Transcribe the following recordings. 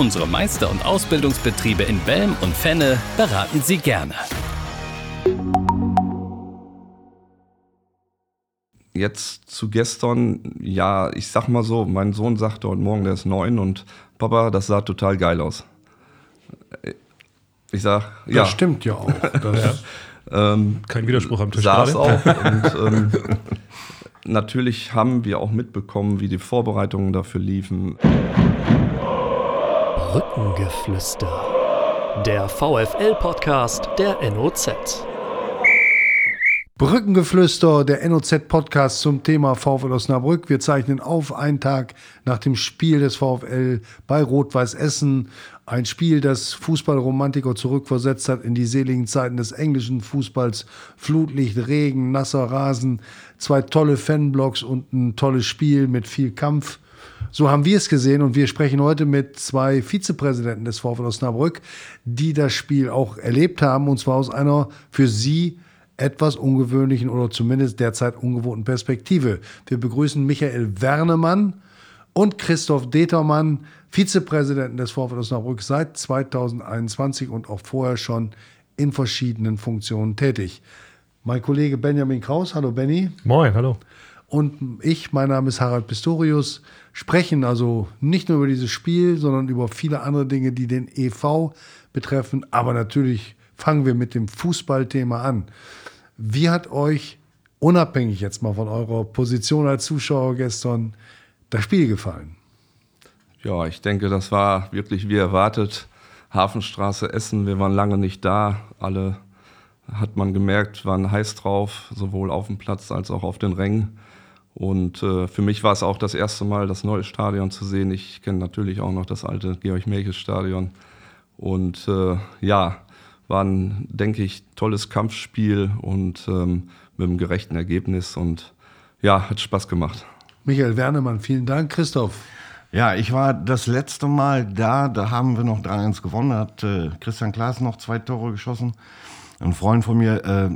Unsere Meister- und Ausbildungsbetriebe in Belm und Fenne beraten Sie gerne. Jetzt zu gestern, ja, ich sag mal so, mein Sohn sagte heute Morgen, der ist neun und Papa, das sah total geil aus. Ich sag, Das ja. stimmt ja auch. Das, Ähm, Kein Widerspruch am Tisch saß gerade. auch. Und ähm, natürlich haben wir auch mitbekommen, wie die Vorbereitungen dafür liefen. Brückengeflüster. Der VFL-Podcast der NOZ. Brückengeflüster, der NOZ-Podcast zum Thema VfL Osnabrück. Wir zeichnen auf einen Tag nach dem Spiel des VfL bei Rot-Weiß Essen. Ein Spiel, das Fußballromantiker zurückversetzt hat in die seligen Zeiten des englischen Fußballs. Flutlicht, Regen, nasser Rasen, zwei tolle Fanblocks und ein tolles Spiel mit viel Kampf. So haben wir es gesehen und wir sprechen heute mit zwei Vizepräsidenten des VfL Osnabrück, die das Spiel auch erlebt haben und zwar aus einer für sie etwas ungewöhnlichen oder zumindest derzeit ungewohnten Perspektive. Wir begrüßen Michael Wernemann und Christoph Determann, Vizepräsidenten des VfL Osnabrück seit 2021 und auch vorher schon in verschiedenen Funktionen tätig. Mein Kollege Benjamin Kraus, hallo Benny. Moin, hallo. Und ich, mein Name ist Harald Pistorius, sprechen also nicht nur über dieses Spiel, sondern über viele andere Dinge, die den EV betreffen. Aber natürlich fangen wir mit dem Fußballthema an. Wie hat euch, unabhängig jetzt mal von eurer Position als Zuschauer gestern, das Spiel gefallen? Ja, ich denke, das war wirklich wie erwartet. Hafenstraße Essen, wir waren lange nicht da. Alle hat man gemerkt, waren heiß drauf, sowohl auf dem Platz als auch auf den Rängen. Und äh, für mich war es auch das erste Mal, das neue Stadion zu sehen. Ich kenne natürlich auch noch das alte Georg-Melches-Stadion. Und äh, ja, war ein, denke ich, tolles Kampfspiel und ähm, mit einem gerechten Ergebnis. Und ja, hat Spaß gemacht. Michael Wernemann, vielen Dank. Christoph, Ja, ich war das letzte Mal da, da haben wir noch 3-1 gewonnen, da hat äh, Christian Klaas noch zwei Tore geschossen. Ein Freund von mir, äh,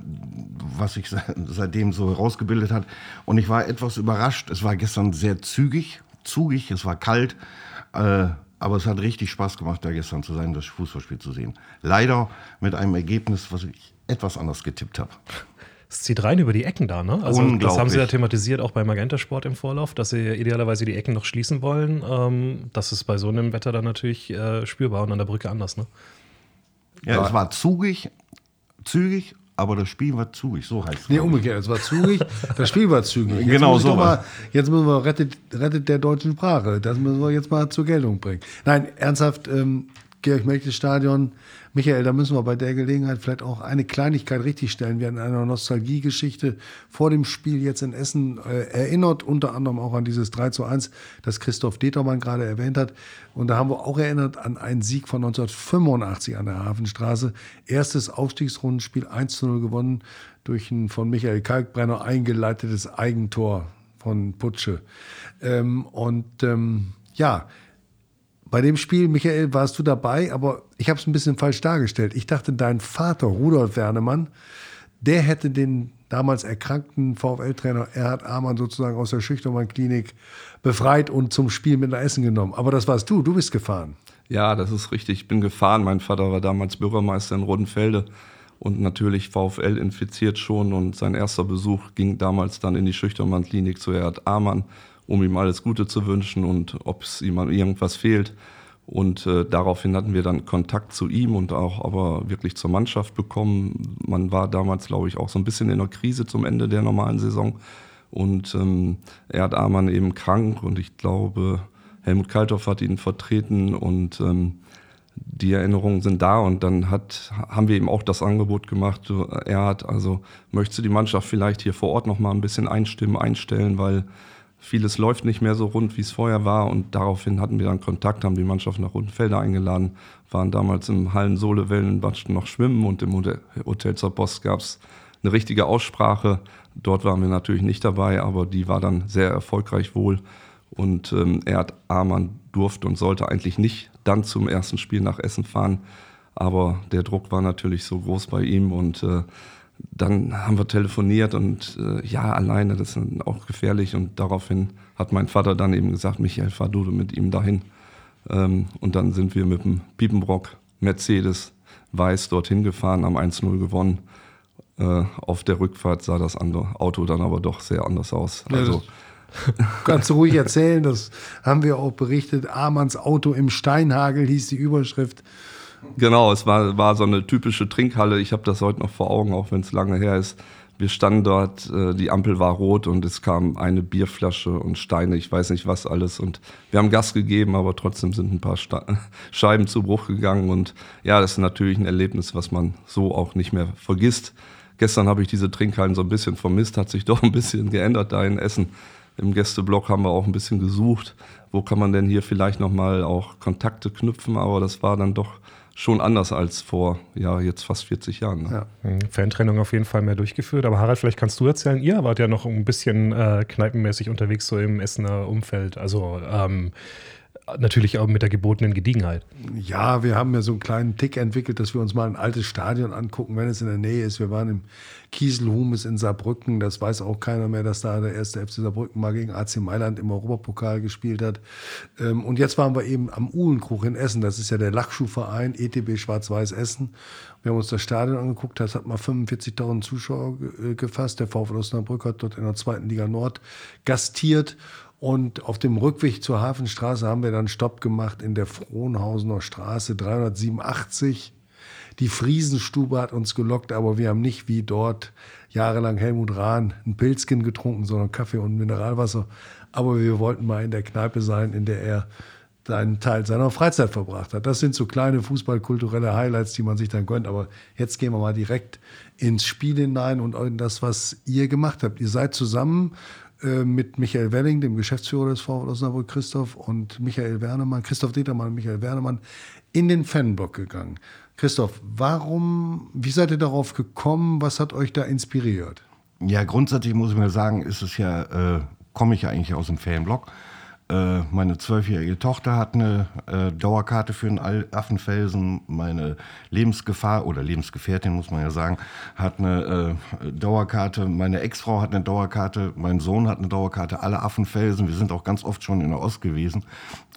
was sich se- seitdem so herausgebildet hat. Und ich war etwas überrascht. Es war gestern sehr zügig, zugig, es war kalt. Äh, aber es hat richtig Spaß gemacht, da gestern zu sein, das Fußballspiel zu sehen. Leider mit einem Ergebnis, was ich etwas anders getippt habe. Es zieht rein über die Ecken da, ne? Also das haben sie ja thematisiert auch bei Magenta Sport im Vorlauf, dass sie idealerweise die Ecken noch schließen wollen. Ähm, das ist bei so einem Wetter dann natürlich äh, spürbar und an der Brücke anders, ne? Ja, es war zugig, zügig, aber das Spiel war zugig, so heißt es. Nee, umgekehrt. Es war zügig, das Spiel war zügig. Jetzt Genau so mal, Jetzt müssen wir rettet, rettet der deutschen Sprache. Das müssen wir jetzt mal zur Geltung bringen. Nein, ernsthaft, ähm, Georg Melches Stadion. Michael, da müssen wir bei der Gelegenheit vielleicht auch eine Kleinigkeit richtigstellen. Wir hatten eine Nostalgiegeschichte vor dem Spiel jetzt in Essen äh, erinnert, unter anderem auch an dieses 3 zu 1, das Christoph Determann gerade erwähnt hat. Und da haben wir auch erinnert an einen Sieg von 1985 an der Hafenstraße. Erstes Aufstiegsrundenspiel 1 zu 0 gewonnen durch ein von Michael Kalkbrenner eingeleitetes Eigentor von Putsche. Ähm, und ähm, ja, bei dem Spiel, Michael, warst du dabei, aber ich habe es ein bisschen falsch dargestellt. Ich dachte, dein Vater, Rudolf Wernemann, der hätte den damals erkrankten VfL-Trainer Erhard Amann sozusagen aus der Schüchtermann-Klinik befreit und zum Spiel mit nach Essen genommen. Aber das warst du, du bist gefahren. Ja, das ist richtig. Ich bin gefahren. Mein Vater war damals Bürgermeister in Rodenfelde und natürlich VfL infiziert schon. Und sein erster Besuch ging damals dann in die Schüchtermann-Klinik zu Erhard Amann, um ihm alles Gute zu wünschen und ob es ihm an irgendwas fehlt. Und äh, daraufhin hatten wir dann Kontakt zu ihm und auch aber wirklich zur Mannschaft bekommen. Man war damals, glaube ich, auch so ein bisschen in der Krise zum Ende der normalen Saison. Und ähm, Erhard Amann eben krank und ich glaube, Helmut Kalthoff hat ihn vertreten und ähm, die Erinnerungen sind da und dann hat, haben wir ihm auch das Angebot gemacht, er hat also, möchtest du die Mannschaft vielleicht hier vor Ort noch mal ein bisschen einstimmen, einstellen, weil vieles läuft nicht mehr so rund, wie es vorher war. Und daraufhin hatten wir dann Kontakt, haben die Mannschaft nach Rundenfelder eingeladen, waren damals im Hallen Sohlewellenbatsch noch schwimmen und im Hotel zur Post gab es eine richtige Aussprache. Dort waren wir natürlich nicht dabei, aber die war dann sehr erfolgreich wohl. Und ähm, Erd Amann durfte und sollte eigentlich nicht dann zum ersten Spiel nach Essen fahren. Aber der Druck war natürlich so groß bei ihm und äh, dann haben wir telefoniert und äh, ja, alleine, das ist auch gefährlich. Und daraufhin hat mein Vater dann eben gesagt, Michael, fahr du mit ihm dahin. Ähm, und dann sind wir mit dem Piepenbrock Mercedes Weiß dorthin gefahren, haben 1-0 gewonnen. Äh, auf der Rückfahrt sah das andere Auto dann aber doch sehr anders aus. Also, Kannst du ruhig erzählen, das haben wir auch berichtet. Amanns Auto im Steinhagel hieß die Überschrift. Genau, es war, war so eine typische Trinkhalle. Ich habe das heute noch vor Augen, auch wenn es lange her ist. Wir standen dort, äh, die Ampel war rot und es kam eine Bierflasche und Steine, ich weiß nicht was alles. Und wir haben Gas gegeben, aber trotzdem sind ein paar Scheiben zu Bruch gegangen. Und ja, das ist natürlich ein Erlebnis, was man so auch nicht mehr vergisst. Gestern habe ich diese Trinkhallen so ein bisschen vermisst, hat sich doch ein bisschen geändert da in Essen. Im Gästeblock haben wir auch ein bisschen gesucht, wo kann man denn hier vielleicht nochmal auch Kontakte knüpfen, aber das war dann doch schon anders als vor, ja, jetzt fast 40 Jahren. Ne? Ja. Mhm. Fantrennung auf jeden Fall mehr durchgeführt. Aber Harald, vielleicht kannst du erzählen, ihr wart ja noch ein bisschen äh, kneipenmäßig unterwegs so im Essener Umfeld. Also ähm, natürlich auch mit der gebotenen Gediegenheit. Ja, wir haben ja so einen kleinen Tick entwickelt, dass wir uns mal ein altes Stadion angucken, wenn es in der Nähe ist. Wir waren im Kieselhumes in Saarbrücken. Das weiß auch keiner mehr, dass da der erste FC Saarbrücken mal gegen AC Mailand im Europapokal gespielt hat. Ähm, und jetzt waren wir eben am Uhlenkrug in Essen. Das ist ja der Lachschuhverein ETB Schwarz-Weiß Essen. Wir haben uns das Stadion angeguckt. Das hat mal 45.000 Zuschauer gefasst. Der VfL Osnabrück hat dort in der zweiten Liga Nord gastiert. Und auf dem Rückweg zur Hafenstraße haben wir dann Stopp gemacht in der Frohnhausener Straße 387. Die Friesenstube hat uns gelockt, aber wir haben nicht wie dort jahrelang Helmut Rahn ein Pilzkin getrunken, sondern Kaffee und Mineralwasser. Aber wir wollten mal in der Kneipe sein, in der er einen Teil seiner Freizeit verbracht hat. Das sind so kleine fußballkulturelle Highlights, die man sich dann gönnt. Aber jetzt gehen wir mal direkt ins Spiel hinein und in das, was ihr gemacht habt. Ihr seid zusammen mit Michael Welling, dem Geschäftsführer des VfL Osnabrück, Christoph, und Michael Wernemann, Christoph Dietermann und Michael Wernemann, in den Fanblock gegangen. Christoph, warum, wie seid ihr darauf gekommen? Was hat euch da inspiriert? Ja, grundsätzlich muss ich mir sagen, ist es ja, äh, komme ich ja eigentlich aus dem Fanblock. Äh, meine zwölfjährige Tochter hat eine äh, Dauerkarte für den Affenfelsen. Meine Lebensgefahr oder Lebensgefährtin, muss man ja sagen, hat eine äh, Dauerkarte. Meine Ex-Frau hat eine Dauerkarte. Mein Sohn hat eine Dauerkarte. Alle Affenfelsen. Wir sind auch ganz oft schon in der Ost gewesen.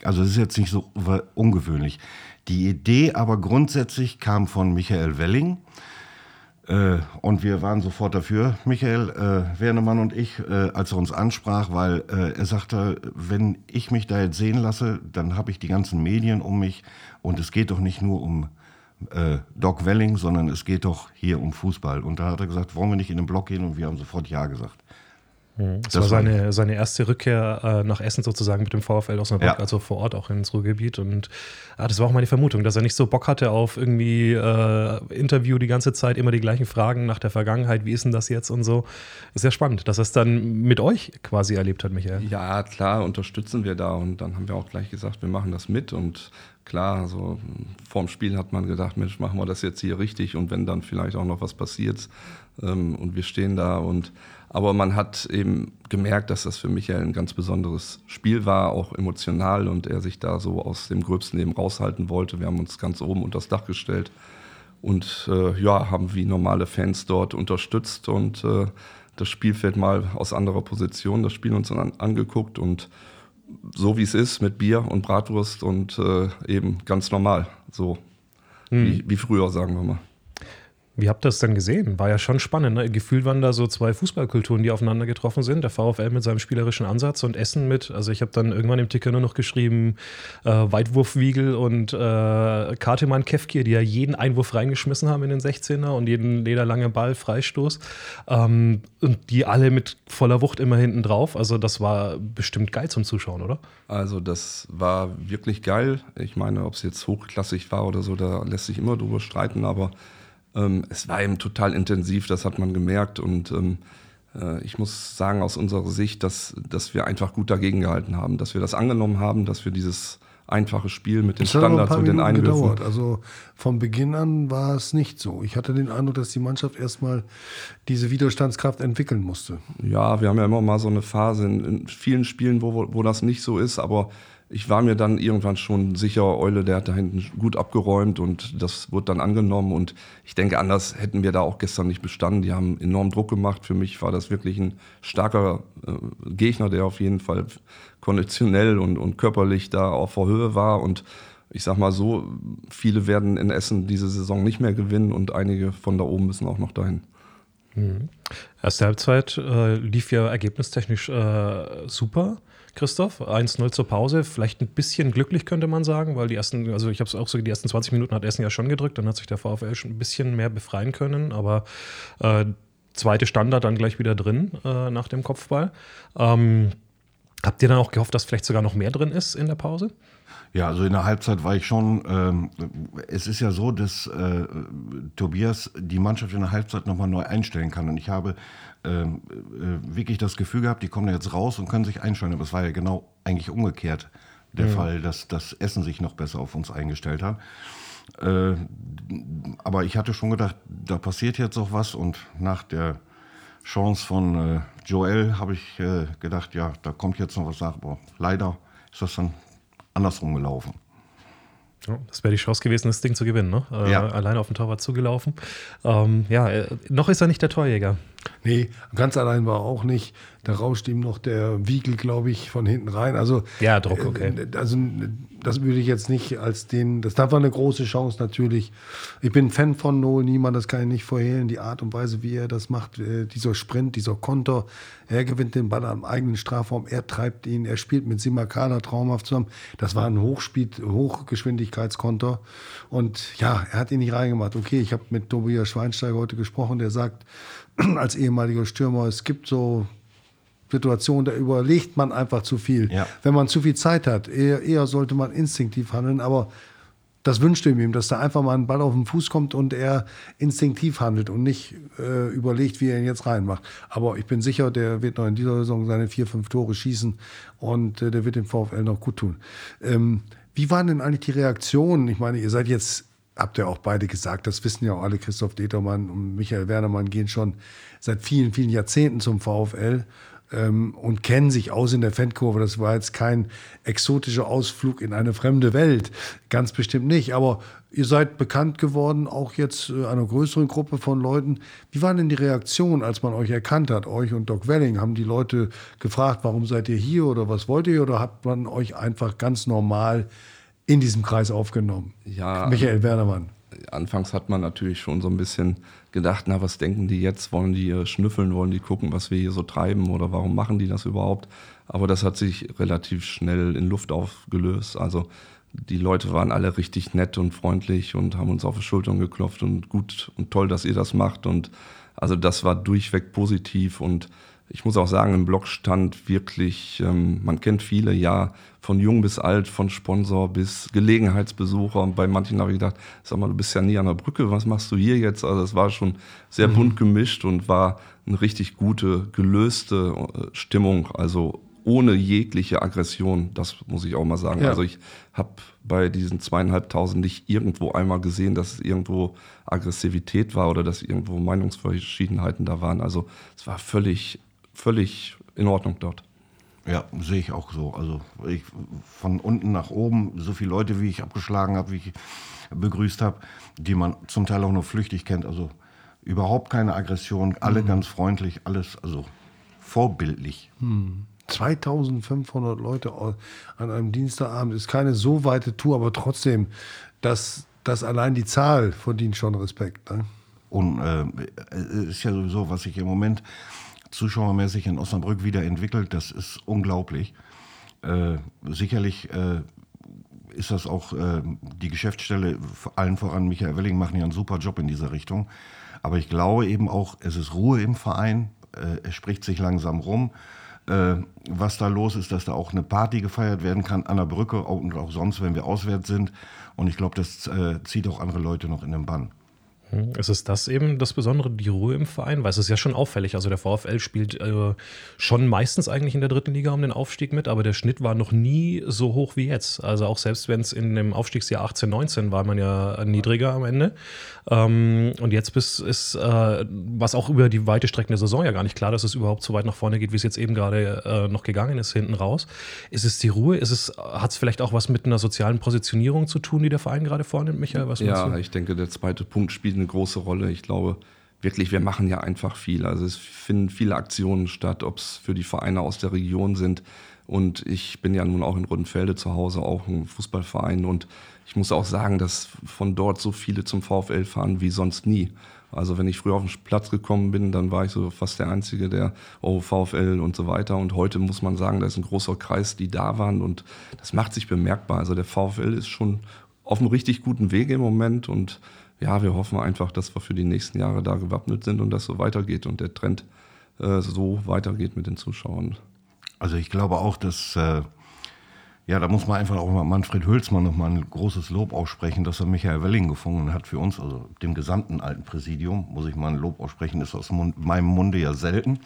Also es ist jetzt nicht so ungewöhnlich. Die Idee aber grundsätzlich kam von Michael Welling. Äh, und wir waren sofort dafür, Michael äh, Wernemann und ich, äh, als er uns ansprach, weil äh, er sagte, wenn ich mich da jetzt sehen lasse, dann habe ich die ganzen Medien um mich und es geht doch nicht nur um äh, Doc Welling, sondern es geht doch hier um Fußball. Und da hat er gesagt, wollen wir nicht in den Block gehen und wir haben sofort Ja gesagt. Mhm. Das, das, war seine, seine erste Rückkehr äh, nach Essen sozusagen mit dem VfL Osnabrück, ja. also vor Ort auch ins Ruhrgebiet. Und ah, das war auch meine Vermutung, dass er nicht so Bock hatte auf irgendwie äh, Interview die ganze Zeit, immer die gleichen Fragen nach der Vergangenheit, wie ist denn das jetzt und so. Ist sehr spannend, dass er es dann mit euch quasi erlebt hat, Michael. Ja, klar, unterstützen wir da. Und dann haben wir auch gleich gesagt, wir machen das mit. Und klar, so vorm Spiel hat man gedacht, Mensch, machen wir das jetzt hier richtig. Und wenn dann vielleicht auch noch was passiert ähm, und wir stehen da und aber man hat eben gemerkt, dass das für Michael ein ganz besonderes Spiel war, auch emotional und er sich da so aus dem Gröbsten eben raushalten wollte. Wir haben uns ganz oben unter das Dach gestellt und äh, ja, haben wie normale Fans dort unterstützt und äh, das Spielfeld mal aus anderer Position, das Spiel uns an, angeguckt und so wie es ist mit Bier und Bratwurst und äh, eben ganz normal, so hm. wie, wie früher, sagen wir mal. Wie habt ihr das denn gesehen? War ja schon spannend. Ne? Gefühlt waren da so zwei Fußballkulturen, die aufeinander getroffen sind. Der VfL mit seinem spielerischen Ansatz und Essen mit. Also ich habe dann irgendwann im Ticker nur noch geschrieben, äh, Weitwurfwiegel und äh, Kartemann Kefkir, die ja jeden Einwurf reingeschmissen haben in den 16er und jeden lederlange Ball Freistoß. Ähm, und die alle mit voller Wucht immer hinten drauf. Also das war bestimmt geil zum Zuschauen, oder? Also das war wirklich geil. Ich meine, ob es jetzt hochklassig war oder so, da lässt sich immer drüber streiten, aber ähm, es war eben total intensiv, das hat man gemerkt. Und ähm, äh, ich muss sagen, aus unserer Sicht, dass, dass wir einfach gut dagegen gehalten haben, dass wir das angenommen haben, dass wir dieses einfache Spiel mit den Standards und den Einwürfen. gedauert. Also von Beginn an war es nicht so. Ich hatte den Eindruck, dass die Mannschaft erstmal diese Widerstandskraft entwickeln musste. Ja, wir haben ja immer mal so eine Phase in, in vielen Spielen, wo, wo das nicht so ist, aber ich war mir dann irgendwann schon sicher, Eule, der hat da hinten gut abgeräumt und das wurde dann angenommen und ich denke, anders hätten wir da auch gestern nicht bestanden. Die haben enorm Druck gemacht. Für mich war das wirklich ein starker äh, Gegner, der auf jeden Fall konditionell und, und körperlich da auf der Höhe war und ich sag mal so, viele werden in Essen diese Saison nicht mehr gewinnen und einige von da oben müssen auch noch dahin. Erste Halbzeit äh, lief ja ergebnistechnisch äh, super. Christoph, 1-0 zur Pause, vielleicht ein bisschen glücklich könnte man sagen, weil die ersten, also ich habe es auch so, die ersten 20 Minuten hat Essen ja schon gedrückt, dann hat sich der VfL schon ein bisschen mehr befreien können, aber äh, zweite Standard dann gleich wieder drin äh, nach dem Kopfball. Ähm, habt ihr dann auch gehofft, dass vielleicht sogar noch mehr drin ist in der Pause? Ja, also in der Halbzeit war ich schon. Ähm, es ist ja so, dass äh, Tobias die Mannschaft in der Halbzeit nochmal neu einstellen kann. Und ich habe ähm, äh, wirklich das Gefühl gehabt, die kommen jetzt raus und können sich einstellen. Aber es war ja genau eigentlich umgekehrt der Fall, dass das Essen sich noch besser auf uns eingestellt hat. Äh, aber ich hatte schon gedacht, da passiert jetzt auch was. Und nach der Chance von äh, Joel habe ich äh, gedacht, ja, da kommt jetzt noch was nach. Aber leider ist das dann andersrum gelaufen. Ja, das wäre die Chance gewesen, das Ding zu gewinnen, ne? Äh, Ja. Alleine auf den Torwart zugelaufen. Ähm, ja, äh, noch ist er nicht der Torjäger. Nee, ganz allein war er auch nicht. Da rauscht ihm noch der Wiegel, glaube ich, von hinten rein. Also, Ja, Druck, okay. äh, Also, das würde ich jetzt nicht als den. Das war eine große Chance natürlich. Ich bin Fan von Noel Niemann, das kann ich nicht vorhehlen. Die Art und Weise, wie er das macht, äh, dieser Sprint, dieser Konter. Er gewinnt den Ball am eigenen Strafraum, er treibt ihn, er spielt mit Simakala traumhaft zusammen. Das war ein Hochspeed, Hochgeschwindigkeitskonter. Und ja, er hat ihn nicht reingemacht. Okay, ich habe mit Tobias Schweinsteiger heute gesprochen, der sagt, als ehemaliger Stürmer, es gibt so Situationen, da überlegt man einfach zu viel. Ja. Wenn man zu viel Zeit hat, eher, eher sollte man instinktiv handeln, aber das wünschte ich ihm, dass da einfach mal ein Ball auf den Fuß kommt und er instinktiv handelt und nicht äh, überlegt, wie er ihn jetzt reinmacht. Aber ich bin sicher, der wird noch in dieser Saison seine vier, fünf Tore schießen und äh, der wird dem VfL noch gut tun. Ähm, wie waren denn eigentlich die Reaktionen? Ich meine, ihr seid jetzt, habt ihr auch beide gesagt, das wissen ja auch alle, Christoph Determann und Michael Wernermann gehen schon seit vielen, vielen Jahrzehnten zum VfL ähm, und kennen sich aus in der Fankurve. Das war jetzt kein exotischer Ausflug in eine fremde Welt, ganz bestimmt nicht. Aber ihr seid bekannt geworden, auch jetzt äh, einer größeren Gruppe von Leuten. Wie war denn die Reaktion, als man euch erkannt hat, euch und Doc Welling? Haben die Leute gefragt, warum seid ihr hier oder was wollt ihr? Oder hat man euch einfach ganz normal in diesem Kreis aufgenommen? Ja. Michael Wernermann. Anfangs hat man natürlich schon so ein bisschen gedacht, na, was denken die jetzt? Wollen die äh, schnüffeln? Wollen die gucken, was wir hier so treiben? Oder warum machen die das überhaupt? Aber das hat sich relativ schnell in Luft aufgelöst. Also die Leute waren alle richtig nett und freundlich und haben uns auf die Schultern geklopft und gut und toll, dass ihr das macht. Und also das war durchweg positiv und ich muss auch sagen, im Blog stand wirklich, ähm, man kennt viele, ja, von jung bis alt, von Sponsor bis Gelegenheitsbesucher. Und bei manchen habe ich gedacht, sag mal, du bist ja nie an der Brücke, was machst du hier jetzt? Also es war schon sehr bunt gemischt und war eine richtig gute, gelöste äh, Stimmung. Also ohne jegliche Aggression, das muss ich auch mal sagen. Ja. Also ich habe bei diesen zweieinhalbtausend nicht irgendwo einmal gesehen, dass es irgendwo Aggressivität war oder dass irgendwo Meinungsverschiedenheiten da waren. Also es war völlig, völlig in Ordnung dort. Ja, sehe ich auch so. Also ich, von unten nach oben, so viele Leute, wie ich abgeschlagen habe, wie ich begrüßt habe, die man zum Teil auch nur flüchtig kennt. Also überhaupt keine Aggression, alle ganz freundlich, alles, also vorbildlich. 2500 Leute an einem Dienstagabend ist keine so weite Tour, aber trotzdem, das, das allein die Zahl verdient schon Respekt. Ne? Und äh, es ist ja sowieso, was sich im Moment zuschauermäßig in Osnabrück wieder entwickelt, das ist unglaublich. Äh, sicherlich äh, ist das auch äh, die Geschäftsstelle, allen voran Michael Welling, machen ja einen super Job in dieser Richtung. Aber ich glaube eben auch, es ist Ruhe im Verein, äh, es spricht sich langsam rum. Äh, was da los ist, dass da auch eine Party gefeiert werden kann an der Brücke und auch sonst, wenn wir auswärts sind. Und ich glaube, das äh, zieht auch andere Leute noch in den Bann. Hm, ist es das eben das Besondere, die Ruhe im Verein? Weil es ist ja schon auffällig. Also der VfL spielt äh, schon meistens eigentlich in der dritten Liga um den Aufstieg mit, aber der Schnitt war noch nie so hoch wie jetzt. Also auch selbst wenn es in dem Aufstiegsjahr 18, 19 war man ja niedriger am Ende. Ähm, und jetzt bis ist, äh, was auch über die weite Strecken der Saison ja gar nicht klar, dass es überhaupt so weit nach vorne geht, wie es jetzt eben gerade äh, noch gegangen ist, hinten raus. Ist es die Ruhe? Ist es, hat es vielleicht auch was mit einer sozialen Positionierung zu tun, die der Verein gerade vornimmt, Michael? Was ja, ich denke, der zweite Punkt spielt eine große Rolle. Ich glaube, wirklich, wir machen ja einfach viel. Also es finden viele Aktionen statt, ob es für die Vereine aus der Region sind. Und ich bin ja nun auch in Rodenfelde zu Hause, auch ein Fußballverein. Und ich muss auch sagen, dass von dort so viele zum VfL fahren wie sonst nie. Also wenn ich früher auf den Platz gekommen bin, dann war ich so fast der Einzige, der oh, VfL und so weiter. Und heute muss man sagen, da ist ein großer Kreis, die da waren und das macht sich bemerkbar. Also der VfL ist schon auf einem richtig guten Wege im Moment und ja, wir hoffen einfach, dass wir für die nächsten Jahre da gewappnet sind und das so weitergeht und der Trend äh, so weitergeht mit den Zuschauern. Also ich glaube auch, dass äh, ja, da muss man einfach auch mal Manfred Hülsmann nochmal ein großes Lob aussprechen, dass er Michael Welling gefunden hat für uns, also dem gesamten alten Präsidium, muss ich mal ein Lob aussprechen, ist aus meinem Munde ja selten.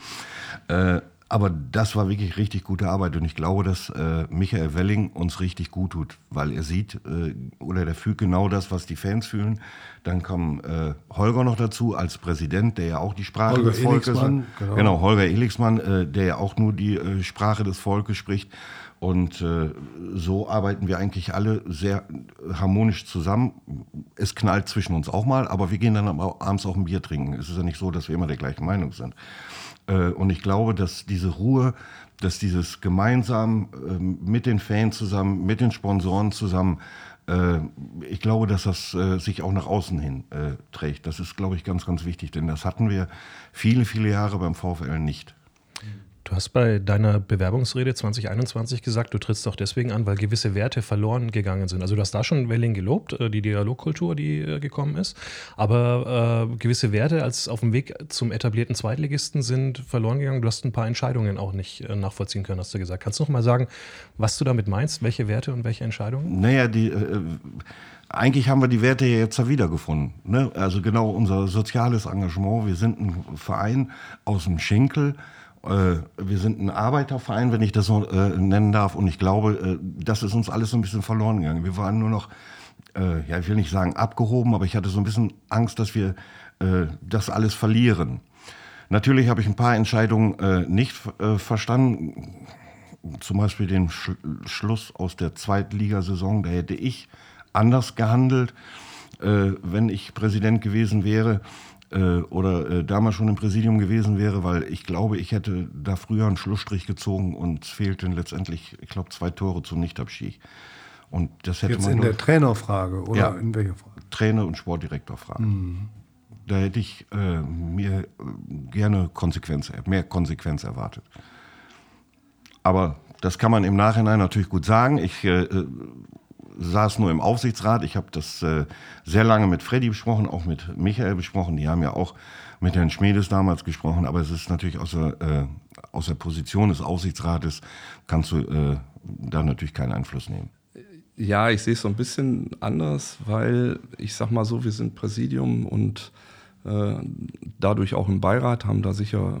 Äh, aber das war wirklich richtig gute Arbeit und ich glaube, dass äh, Michael Welling uns richtig gut tut, weil er sieht äh, oder der fühlt genau das, was die Fans fühlen. Dann kam äh, Holger noch dazu als Präsident, der ja auch die Sprache Holger des Volkes genau. genau, Holger Elixmann, äh, der ja auch nur die äh, Sprache des Volkes spricht. Und äh, so arbeiten wir eigentlich alle sehr harmonisch zusammen. Es knallt zwischen uns auch mal, aber wir gehen dann abends auch ein Bier trinken. Es ist ja nicht so, dass wir immer der gleichen Meinung sind. Äh, und ich glaube, dass diese Ruhe, dass dieses gemeinsam äh, mit den Fans zusammen, mit den Sponsoren zusammen, äh, ich glaube, dass das sich auch nach außen hin trägt. Das ist, glaube ich, ganz, ganz wichtig, denn das hatten wir viele, viele Jahre beim VfL nicht. Du hast bei deiner Bewerbungsrede 2021 gesagt, du trittst doch deswegen an, weil gewisse Werte verloren gegangen sind. Also du hast da schon Welling gelobt, äh, die Dialogkultur, die äh, gekommen ist. Aber äh, gewisse Werte als auf dem Weg zum etablierten Zweitligisten sind verloren gegangen. Du hast ein paar Entscheidungen auch nicht äh, nachvollziehen können, hast du gesagt. Kannst du noch mal sagen, was du damit meinst? Welche Werte und welche Entscheidungen? Naja, die äh, eigentlich haben wir die Werte ja jetzt wiedergefunden. Ne? Also genau unser soziales Engagement. Wir sind ein Verein aus dem Schenkel wir sind ein Arbeiterverein, wenn ich das so äh, nennen darf. Und ich glaube, äh, das ist uns alles so ein bisschen verloren gegangen. Wir waren nur noch, äh, ja, ich will nicht sagen abgehoben, aber ich hatte so ein bisschen Angst, dass wir äh, das alles verlieren. Natürlich habe ich ein paar Entscheidungen äh, nicht verstanden. Zum Beispiel den Sch Schluss aus der Zweitligasaison. Da hätte ich anders gehandelt, wenn ich Präsident gewesen wäre äh, oder äh, damals schon im Präsidium gewesen wäre, weil ich glaube, ich hätte da früher einen Schlussstrich gezogen und es fehlten letztendlich, ich glaube, zwei Tore zum Nichtabstieg. Und das hätte Jetzt man in der Trainerfrage oder ja, in welcher Frage? Trainer- und Sportdirektorfrage. Mhm. Da hätte ich äh, mir äh, gerne Konsequenz, mehr Konsequenz erwartet. Aber das kann man im Nachhinein natürlich gut sagen. Ich äh, saß nur im Aufsichtsrat. Ich habe das äh, sehr lange mit Freddy besprochen, auch mit Michael besprochen. Die haben ja auch mit Herrn Schmedes damals gesprochen. Aber es ist natürlich aus der, äh, aus der Position des Aufsichtsrates, kannst du äh, da natürlich keinen Einfluss nehmen. Ja, ich sehe es so ein bisschen anders, weil ich sag mal so, wir sind Präsidium und äh, dadurch auch im Beirat, haben da sicher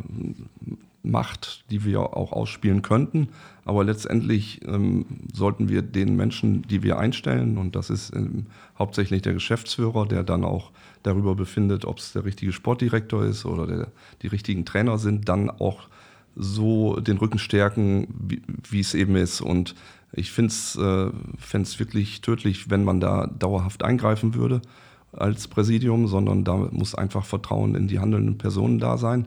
Macht, die wir auch ausspielen könnten. Aber letztendlich ähm, sollten wir den Menschen, die wir einstellen, und das ist ähm, hauptsächlich der Geschäftsführer, der dann auch darüber befindet, ob es der richtige Sportdirektor ist oder der, die richtigen Trainer sind, dann auch so den Rücken stärken, wie, es eben ist. Und ich finde es äh, wirklich tödlich, wenn man da dauerhaft eingreifen würde als Präsidium, sondern da muss einfach Vertrauen in die handelnden Personen da sein.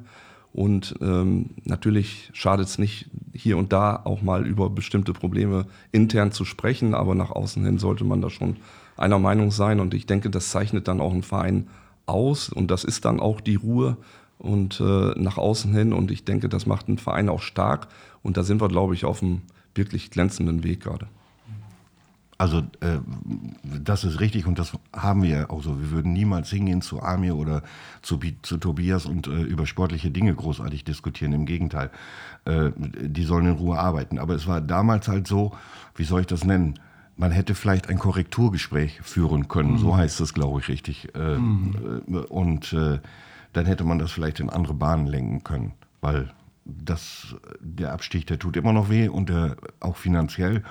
Und ähm, natürlich schadet es nicht, hier und da auch mal über bestimmte Probleme intern zu sprechen, aber nach außen hin sollte man da schon einer Meinung sein. Und ich denke, das zeichnet dann auch einen Verein aus und das ist dann auch die Ruhe und äh, nach außen hin. Und ich denke, das macht einen Verein auch stark. Und da sind wir, glaube ich, auf einem wirklich glänzenden Weg gerade. Also äh, das ist richtig und das haben wir ja auch so. Wir würden niemals hingehen zu Amir oder zu, zu Tobias und äh, über sportliche Dinge großartig diskutieren. Im Gegenteil, äh, die sollen in Ruhe arbeiten. Aber es war damals halt so, wie soll ich das nennen? man hätte vielleicht ein Korrekturgespräch führen können, mhm. so heißt es, glaube ich, richtig. Äh, mhm. Äh, und äh, dann hätte man das vielleicht in andere Bahnen lenken können, weil das, der Abstieg, der tut immer noch weh und der, auch finanziell.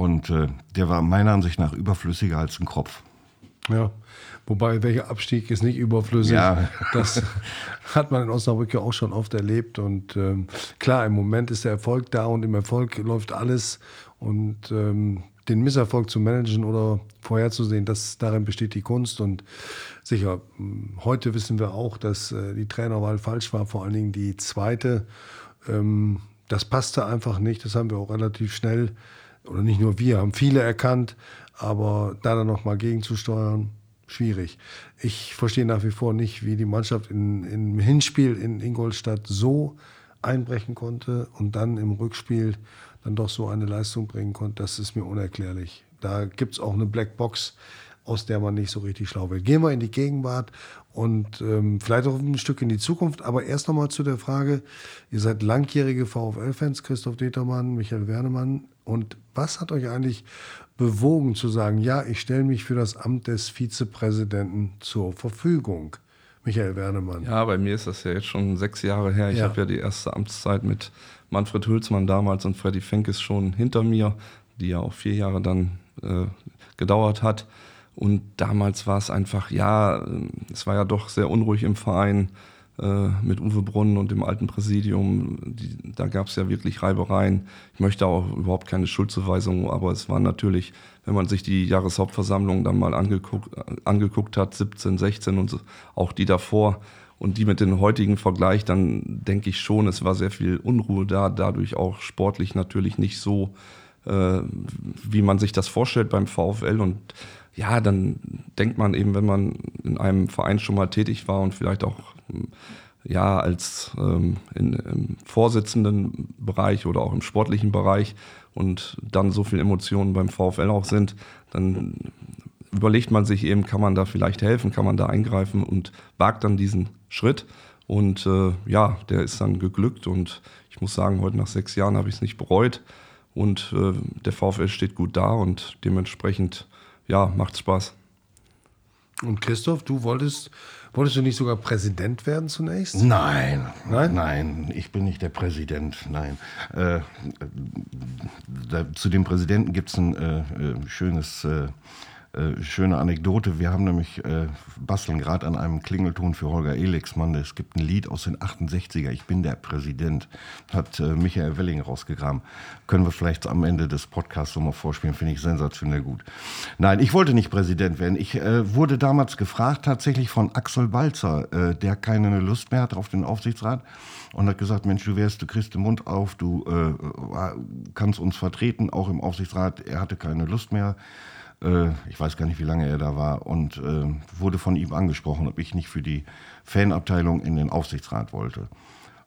Und äh, der war meiner Ansicht nach überflüssiger als ein Kropf. Ja, wobei welcher Abstieg ist nicht überflüssig. Ja. Das hat man in Osnabrück ja auch schon oft erlebt. Und ähm, klar, im Moment ist der Erfolg da und im Erfolg läuft alles. Und ähm, den Misserfolg zu managen oder vorherzusehen, das, darin besteht die Kunst. Und sicher, hm, heute wissen wir auch, dass äh, die Trainerwahl falsch war, vor allen Dingen die zweite. Ähm, das passte einfach nicht. Das haben wir auch relativ schnell, oder nicht nur wir, haben viele erkannt. Aber da dann nochmal gegenzusteuern, schwierig. Ich verstehe nach wie vor nicht, wie die Mannschaft in, im Hinspiel in Ingolstadt so einbrechen konnte und dann im Rückspiel dann doch so eine Leistung bringen konnte. Das ist mir unerklärlich. Da gibt es auch eine Blackbox, aus der man nicht so richtig schlau wird. Gehen wir in die Gegenwart und ähm, vielleicht auch ein Stück in die Zukunft. Aber erst nochmal zu der Frage, ihr seid langjährige VfL-Fans, Christoph Determann, Michael Wernemann. Und was hat euch eigentlich bewogen zu sagen, ja, ich stelle mich für das Amt des Vizepräsidenten zur Verfügung? Michael Wernemann. Ja, bei mir ist das ja jetzt schon sechs Jahre her. Ich ja. habe ja die erste Amtszeit mit Manfred Hülsmann damals und Freddy Fenkes schon hinter mir, die ja auch vier Jahre dann äh, gedauert hat. Und damals war es einfach, ja, es war ja doch sehr unruhig im Verein äh, mit Uwe Brunnen und dem alten Präsidium. Die, da gab es ja wirklich Reibereien. Ich möchte auch überhaupt keine Schuldzuweisung, aber es war natürlich, wenn man sich die Jahreshauptversammlung dann mal angeguckt, angeguckt hat, 17, 16 und auch die davor und die mit dem heutigen Vergleich, dann denke ich schon, es war sehr viel Unruhe da, dadurch auch sportlich natürlich nicht so, äh, wie man sich das vorstellt beim VfL und ja, dann denkt man eben, wenn man in einem Verein schon mal tätig war und vielleicht auch ja als ähm, in, im Vorsitzenden Bereich oder auch im sportlichen Bereich und dann so viele Emotionen beim VfL auch sind, dann überlegt man sich eben, kann man da vielleicht helfen, kann man da eingreifen und wagt dann diesen Schritt. Und äh, ja, der ist dann geglückt und ich muss sagen, heute nach sechs Jahren habe ich es nicht bereut. Und äh, der VfL steht gut da und dementsprechend ja, macht Spaß. Und Christoph, du wolltest, wolltest du nicht sogar Präsident werden zunächst? Nein, nein, nein, ich bin nicht der Präsident, nein. Äh, da, zu dem Präsidenten gibt es ein äh, äh schönes äh, schöne Anekdote. Wir haben nämlich äh, basteln gerade an einem Klingelton für Holger Elixmann. Es gibt ein Lied aus den 68er. Ich bin der Präsident. Hat äh, Michael Welling rausgegraben. Können wir vielleicht am Ende des Podcasts nochmal vorspielen. Finde ich sensationell gut. Nein, ich wollte nicht Präsident werden. Ich äh, wurde damals gefragt tatsächlich von Axel Balzer, äh, der keine Lust mehr hat auf den Aufsichtsrat und hat gesagt, Mensch, du wärst, du kriegst den Mund auf, du äh, kannst uns vertreten, auch im Aufsichtsrat. Er hatte keine Lust mehr. Äh, ich weiß gar nicht, wie lange er da war, und äh, wurde von ihm angesprochen, ob ich nicht für die Fanabteilung in den Aufsichtsrat wollte.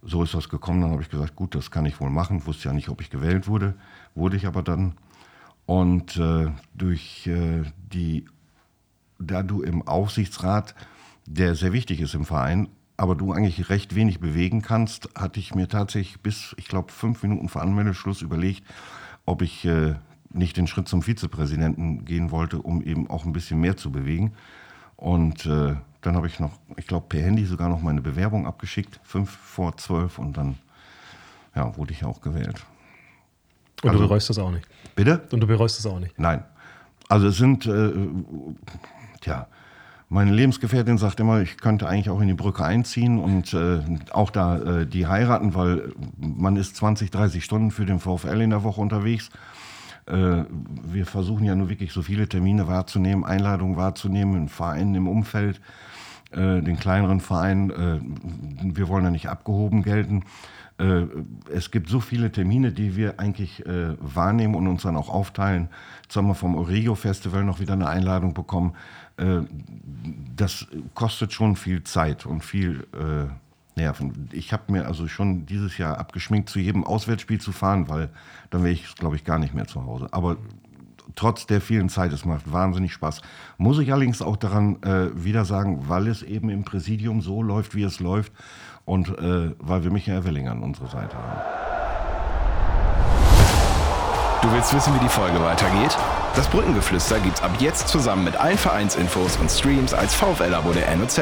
So ist das gekommen. Dann habe ich gesagt, gut, das kann ich wohl machen. Wusste ja nicht, ob ich gewählt wurde. Wurde ich aber dann. Und äh, durch äh, die, da du im Aufsichtsrat, der sehr wichtig ist im Verein, aber du eigentlich recht wenig bewegen kannst, hatte ich mir tatsächlich bis, ich glaube, fünf Minuten vor Anmeldeschluss überlegt, ob ich äh, nicht den Schritt zum Vizepräsidenten gehen wollte, um eben auch ein bisschen mehr zu bewegen. Und äh, dann habe ich noch, ich glaube, per Handy sogar noch meine Bewerbung abgeschickt, fünf vor zwölf, und dann ja, wurde ich auch gewählt. Und also, du bereust das auch nicht? Bitte? Und du bereust das auch nicht? Nein. Also es sind, äh, tja, meine Lebensgefährtin sagt immer, ich könnte eigentlich auch in die Brücke einziehen und äh, auch da äh, die heiraten, weil man ist 20, 30 Stunden für den VfL in der Woche unterwegs. Äh, wir versuchen ja nur wirklich so viele Termine wahrzunehmen, Einladungen wahrzunehmen in Vereinen im Umfeld, äh, den kleineren Vereinen. Äh, wir wollen ja nicht abgehoben gelten. Es gibt so viele Termine, die wir eigentlich wahrnehmen und uns dann auch aufteilen. Jetzt haben wir vom Oregio Festival noch wieder eine Einladung bekommen. Das kostet schon viel Zeit und viel Nerven. Ich habe mir also schon dieses Jahr abgeschminkt, zu jedem Auswärtsspiel zu fahren, weil dann wäre ich, glaube ich, gar nicht mehr zu Hause. Aber trotz der vielen Zeit, es macht wahnsinnig Spaß. Muss ich allerdings auch daran äh, wieder sagen, weil es eben im Präsidium so läuft, wie es läuft und äh, weil wir Michael Welling an unserer Seite haben. Du willst wissen, wie die Folge weitergeht? Das Brückengeflüster gibt's ab jetzt zusammen mit allen Vereinsinfos und Streams als VfL-Abo der NOZ.